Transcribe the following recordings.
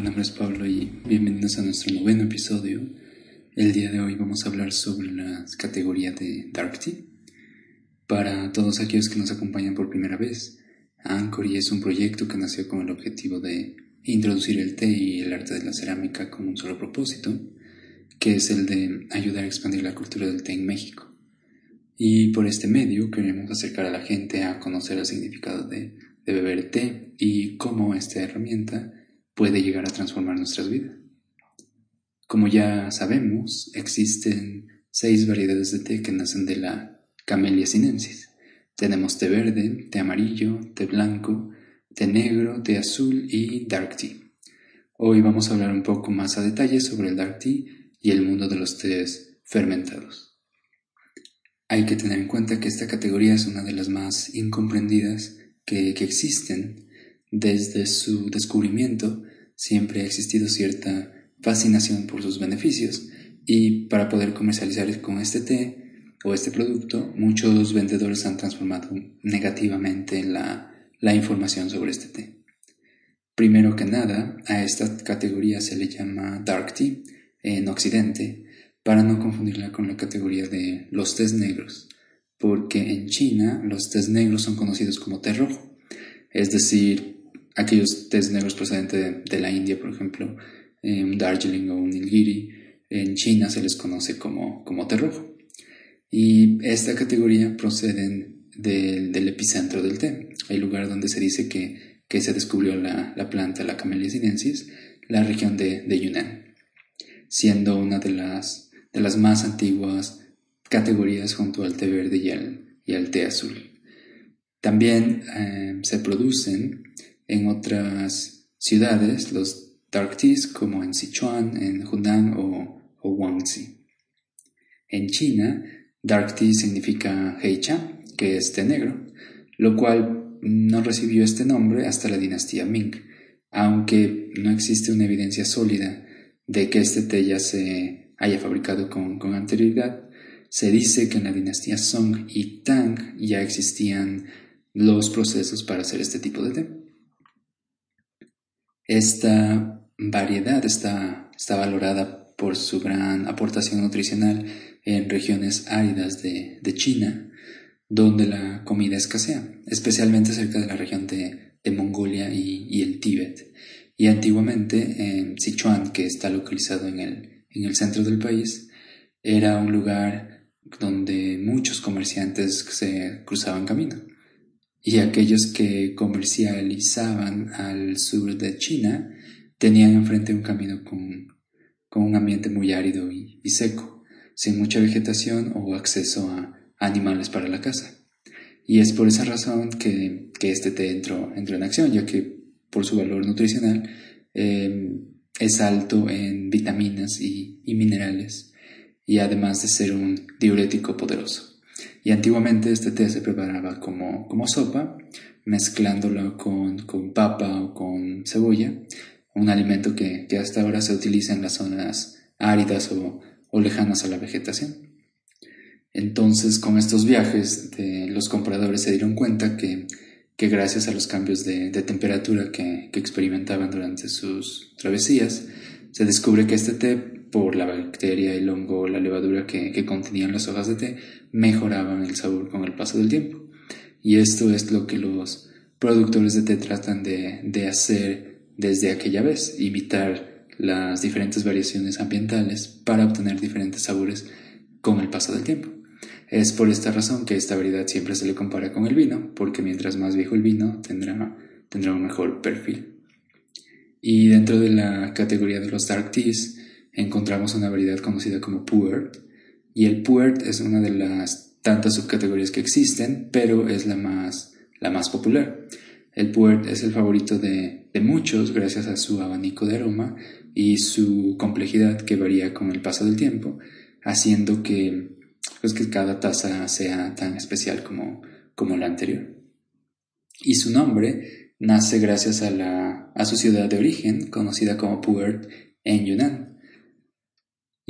Mi nombre es Pablo y bienvenidos a nuestro noveno episodio. El día de hoy vamos a hablar sobre la categoría de Dark Tea. Para todos aquellos que nos acompañan por primera vez, Anchory es un proyecto que nació con el objetivo de introducir el té y el arte de la cerámica con un solo propósito, que es el de ayudar a expandir la cultura del té en México. Y por este medio queremos acercar a la gente a conocer el significado de, de beber té y cómo esta herramienta puede llegar a transformar nuestras vidas. Como ya sabemos, existen seis variedades de té que nacen de la Camellia sinensis. Tenemos té verde, té amarillo, té blanco, té negro, té azul y dark tea. Hoy vamos a hablar un poco más a detalle sobre el dark tea y el mundo de los tés fermentados. Hay que tener en cuenta que esta categoría es una de las más incomprendidas que, que existen. Desde su descubrimiento, siempre ha existido cierta fascinación por sus beneficios y para poder comercializar con este té o este producto, muchos vendedores han transformado negativamente la, la información sobre este té. Primero que nada, a esta categoría se le llama dark tea en Occidente para no confundirla con la categoría de los tés negros, porque en China los tés negros son conocidos como té rojo, es decir, aquellos tés negros procedentes de, la India, por ejemplo, un Darjeeling o un Nilgiri, en China se les conoce como, como té rojo. Y esta categoría proceden del epicentro del té, el lugar donde se dice que, que se descubrió la, la, planta, la Camellia sinensis, la región de, de, Yunnan, siendo una de las, de las más antiguas categorías junto al té verde y al, y al té azul. También eh, se producen en otras ciudades los dark teas como en Sichuan, en Hunan o, o Guangxi. En China, dark tea significa heicha, que es té negro, lo cual no recibió este nombre hasta la dinastía Ming, aunque no existe una evidencia sólida de que este té ya se haya fabricado con, con anterioridad. Se dice que en la dinastía Song y Tang ya existían los procesos para hacer este tipo de té. Esta variedad está, está valorada por su gran aportación nutricional en regiones áridas de, de China, donde la comida escasea, especialmente cerca de la región de, de Mongolia y, y, el Tíbet. Y antiguamente en Sichuan, que está localizado en el, en el centro del país, era un lugar donde muchos comerciantes se cruzaban camino y aquellos que comercializaban al sur de China tenían enfrente un camino con, con un ambiente muy árido y, seco, sin mucha vegetación o acceso a animales para la caza. Y es por esa razón que, que este té entró, entró, en acción, ya que por su valor nutricional eh, es alto en vitaminas y minerales, y además de ser un diurético poderoso. Y antiguamente este té se preparaba como, como sopa, mezclándolo con, con, papa o con cebolla, un alimento que, que, hasta ahora se utiliza en las zonas áridas o, o lejanas a la vegetación. Entonces, con estos viajes, de, los compradores se dieron cuenta que, que gracias a los cambios de, de temperatura que, que, experimentaban durante sus travesías, se descubre que este té, por la bacteria, el hongo, la levadura que, contenían las hojas de té, mejoraban el sabor con el paso del tiempo. Y esto es lo que los productores de té tratan de, de hacer desde aquella vez, imitar las diferentes variaciones ambientales para obtener diferentes sabores con el paso del tiempo. Es por esta razón que esta variedad siempre se le compara con el vino, porque mientras más viejo el vino tendrá, tendrá un mejor perfil. Y dentro de la categoría de los dark teas encontramos una variedad conocida como puert. Y el puert es una de las tantas subcategorías que existen, pero es la más, la más popular. El puert es el favorito de, de muchos gracias a su abanico de aroma y su complejidad que varía con el paso del tiempo, haciendo que, pues, que cada taza sea tan especial como, como la anterior. Y su nombre nace gracias a, la, a su ciudad de origen, conocida como Puert en Yunnan.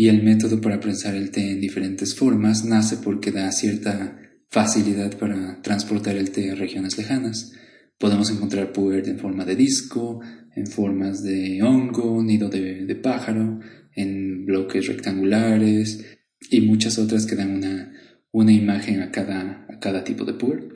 Y el método para prensar el té en diferentes formas nace porque da cierta facilidad para transportar el té a regiones lejanas. Podemos encontrar puer en forma de disco, en formas de hongo, nido de, pájaro, en bloques rectangulares y muchas otras que dan una, una imagen a cada, a cada tipo de puer.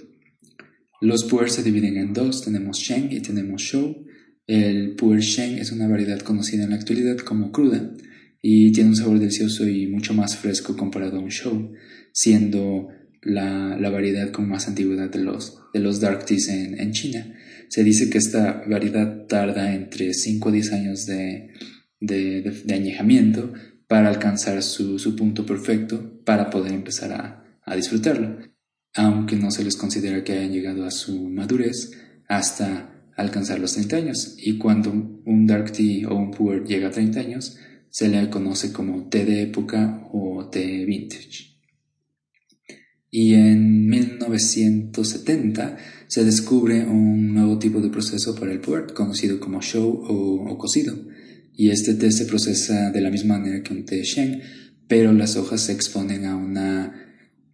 Los puer se dividen en dos, tenemos Sheng y tenemos Shou. El puer Sheng es una variedad conocida en la actualidad como cruda y tiene un sabor delicioso y mucho más fresco comparado a un Shou, siendo la, variedad con más antigüedad de los, de los dark teas en, China. Se dice que esta variedad tarda entre 5 a 10 años de, añejamiento para alcanzar su, punto perfecto para poder empezar a, a, disfrutarlo, aunque no se les considera que hayan llegado a su madurez hasta alcanzar los 30 años. Y cuando un dark tea o un puer llega a 30 años, se le conoce como té de época o té vintage y en 1970 se descubre un nuevo tipo de proceso para el puert conocido como show o, cocido. Y este té se procesa de la misma manera que un té Shen, pero las hojas se exponen a una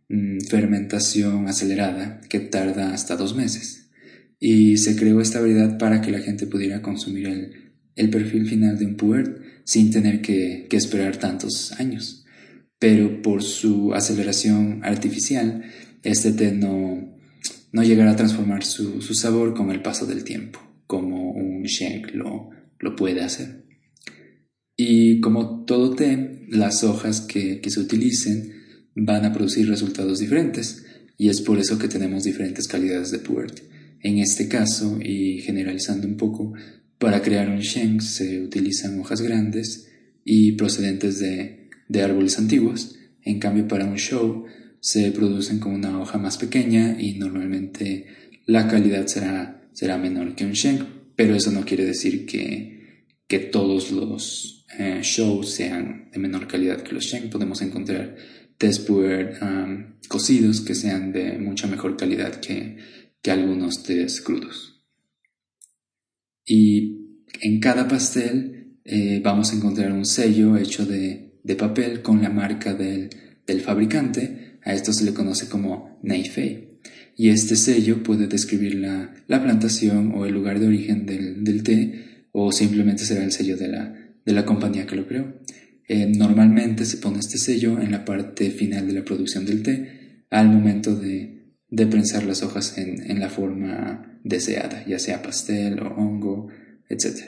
mm, fermentación acelerada que tarda hasta dos meses. Y se creó esta variedad para que la gente pudiera consumir el, perfil final de un puert sin tener que esperar tantos años pero por su aceleración artificial, este té no, no llegará a transformar su, sabor con el paso del tiempo, como un shank lo, lo puede hacer. Y como todo té, las hojas que, que se utilicen van a producir resultados diferentes, y es por eso que tenemos diferentes calidades de puert. En este caso, y generalizando un poco, para crear un shank se utilizan hojas grandes y procedentes de árboles antiguos. En cambio, para un show se producen con una hoja más pequeña y normalmente la calidad será, será menor que un shank, pero eso no quiere decir que, que todos los eh, shows sean de menor calidad que los shank. Podemos encontrar test um, cocidos que sean de mucha mejor calidad que, que algunos test crudos. Y en cada pastel eh, vamos a encontrar un sello hecho de de papel con la marca del, fabricante. A esto se le conoce como Neifei. Y este sello puede describir la, plantación o el lugar de origen del, té o simplemente será el sello de la, de la compañía que lo creó. Eh, normalmente se pone este sello en la parte final de la producción del té al momento de, de prensar las hojas en, la forma deseada, ya sea pastel o hongo, etc.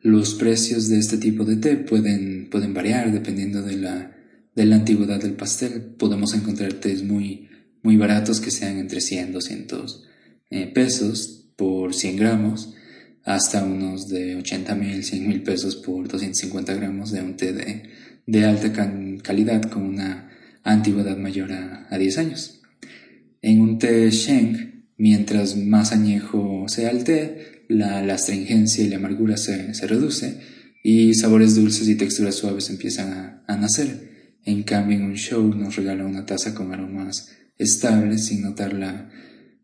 Los precios de este tipo de té pueden, pueden variar dependiendo de la, de la antigüedad del pastel. Podemos encontrar tés muy, muy baratos que sean entre 100 y 200 pesos por 100 gramos hasta unos de 80 mil, 100 mil pesos por 250 gramos de un té de, de alta calidad con una antigüedad mayor a, a 10 años. En un té Sheng, mientras más añejo sea el té, la, astringencia y la amargura se, reduce y sabores dulces y texturas suaves empiezan a, nacer. En cambio, en un show nos regala una taza con aromas estables sin notar la,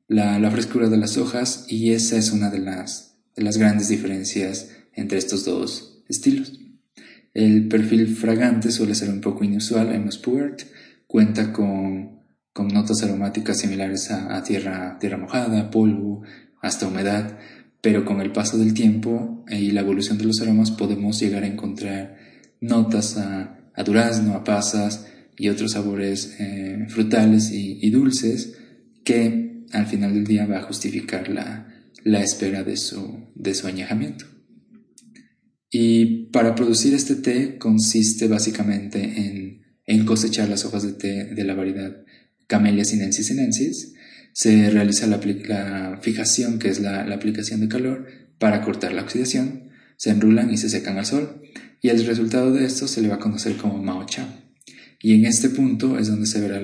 la, frescura de las hojas y esa es una de las, de las grandes diferencias entre estos dos estilos. El perfil fragante suele ser un poco inusual en los puert, cuenta con, con notas aromáticas similares a, tierra, tierra mojada, polvo, hasta humedad, pero con el paso del tiempo y la evolución de los aromas podemos llegar a encontrar notas a, durazno, a pasas y otros sabores eh, frutales y, dulces que al final del día va a justificar la, espera de su, de su añejamiento. Y para producir este té consiste básicamente en, en cosechar las hojas de té de la variedad Camellia sinensis sinensis, se realiza la, fijación, que es la, aplicación de calor, para cortar la oxidación. se enrulan y se secan al sol, y el resultado de esto se le va a conocer como Mao Cha. Y en este punto es donde se verá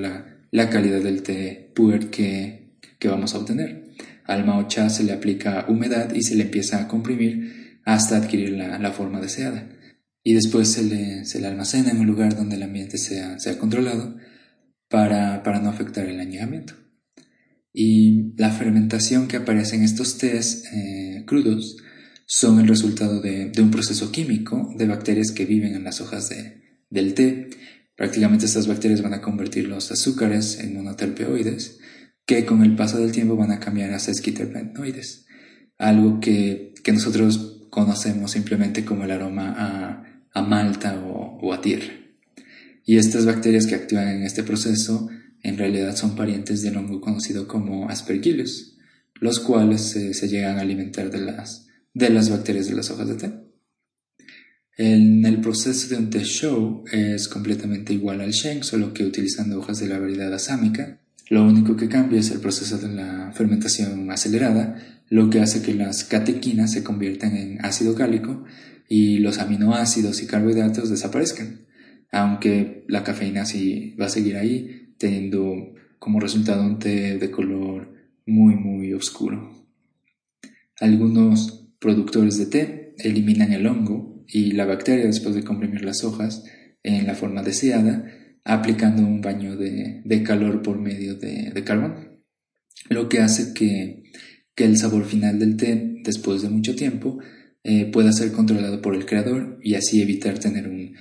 la, calidad del té puer que, vamos a obtener. Al Mao Cha se le aplica humedad y se le empieza a comprimir hasta adquirir la, forma deseada. Y después se le, se le, almacena en un lugar donde el ambiente sea, sea controlado para, no afectar el añejamiento. Y la fermentación que aparece en estos tés eh, crudos son el resultado de, un proceso químico de bacterias que viven en las hojas del té. Prácticamente estas bacterias van a convertir los azúcares en monoterpeoides, que con el paso del tiempo van a cambiar a sesquiterpenoides, algo que, nosotros conocemos simplemente como el aroma a, malta o, a tierra. Y estas bacterias que actúan en este proceso en realidad son parientes del hongo conocido como Aspergillus, los cuales se llegan a alimentar de las, de las bacterias de las hojas de té. En el proceso de un té show es completamente igual al Shen, solo que utilizando hojas de la variedad asámica. Lo único que cambia es el proceso de la fermentación acelerada, lo que hace que las catequinas se conviertan en ácido cálico y los aminoácidos y carbohidratos desaparezcan, aunque la cafeína sí va a seguir ahí, teniendo como resultado un té de color muy muy oscuro. Algunos productores de té eliminan el hongo y la bacteria después de comprimir las hojas en la forma deseada, aplicando un baño de, calor por medio de, carbón, lo que hace que, el sabor final del té, después de mucho tiempo, eh, pueda ser controlado por el creador y así evitar tener un,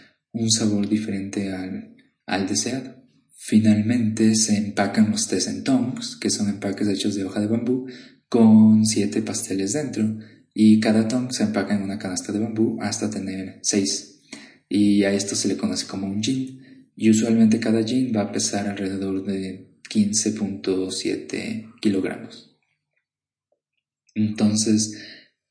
sabor diferente al, al deseado. Finalmente se empacan los tés en tongs, que son empaques hechos de hoja de bambú, con siete pasteles dentro, y cada tong se empaca en una canasta de bambú hasta tener 6 y a esto se le conoce como un jean y usualmente cada jean va a pesar alrededor de 15.7 kilogramos. Entonces,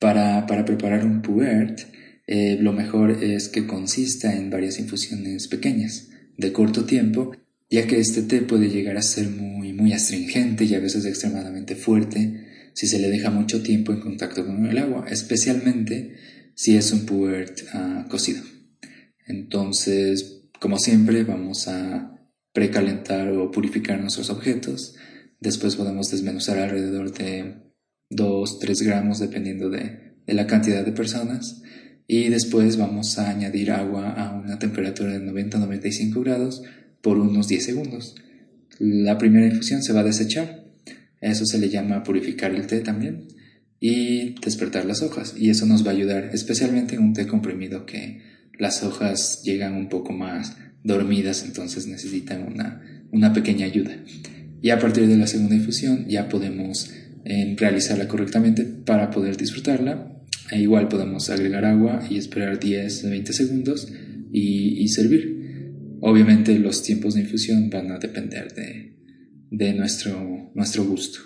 para, preparar un puert, eh, lo mejor es que consista en varias infusiones pequeñas, de corto tiempo, ya que este té puede llegar a ser muy, muy astringente y a veces extremadamente fuerte, si se le deja mucho tiempo en contacto con el agua, especialmente si es un puert ah, cocido. Entonces, como siempre, vamos a precalentar o purificar nuestros objetos. Después podemos desmenuzar alrededor de 2-3 gramos dependiendo de, de la cantidad de personas. Y después vamos a añadir agua a una temperatura de 90-95 grados por unos 10 segundos. La primera infusión se va a desechar eso se le llama purificar el té también y despertar las hojas. Y eso nos va a ayudar, especialmente en un té comprimido que las hojas llegan un poco más dormidas, entonces necesitan una, una pequeña ayuda. Y a partir de la segunda infusión ya podemos eh, realizarla correctamente para poder disfrutarla. E igual podemos agregar agua y esperar 10 20 segundos y, y servir. Obviamente los tiempos de infusión van a depender de, de nuestro, nuestro gusto.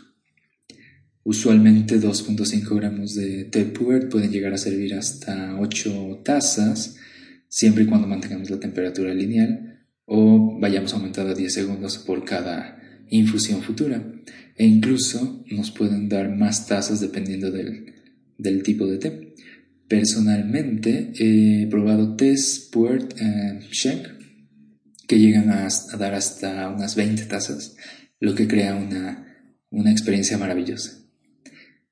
Usualmente 2.5 gramos de té puer pueden llegar a servir hasta 8 tazas, siempre y cuando mantengamos la temperatura lineal o vayamos aumentando a 10 segundos por cada infusión futura. E incluso nos pueden dar más tazas dependiendo del, del tipo de té. Personalmente he probado tés puer eh, que llegan a, a, dar hasta unas 20 tazas lo que crea una, una experiencia maravillosa.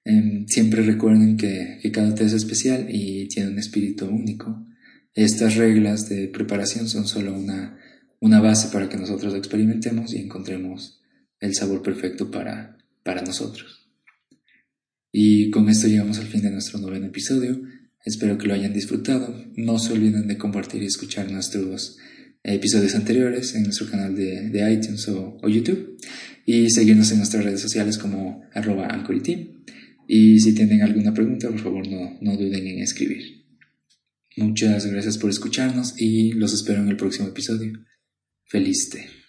Em, siempre recuerden que, que, cada té es especial y tiene un espíritu único. Estas reglas de preparación son solo una, una base para que nosotros experimentemos y encontremos el sabor perfecto para, para nosotros. Y con esto llegamos al fin de nuestro noveno episodio. Espero que lo hayan disfrutado. No se olviden de compartir y escuchar nuestros episodios anteriores en nuestro canal de, de iTunes o, YouTube y seguirnos en nuestras redes sociales como arroba Y si tienen alguna pregunta, por favor no, no duden en escribir. Muchas gracias por escucharnos y los espero en el próximo episodio. Feliz té.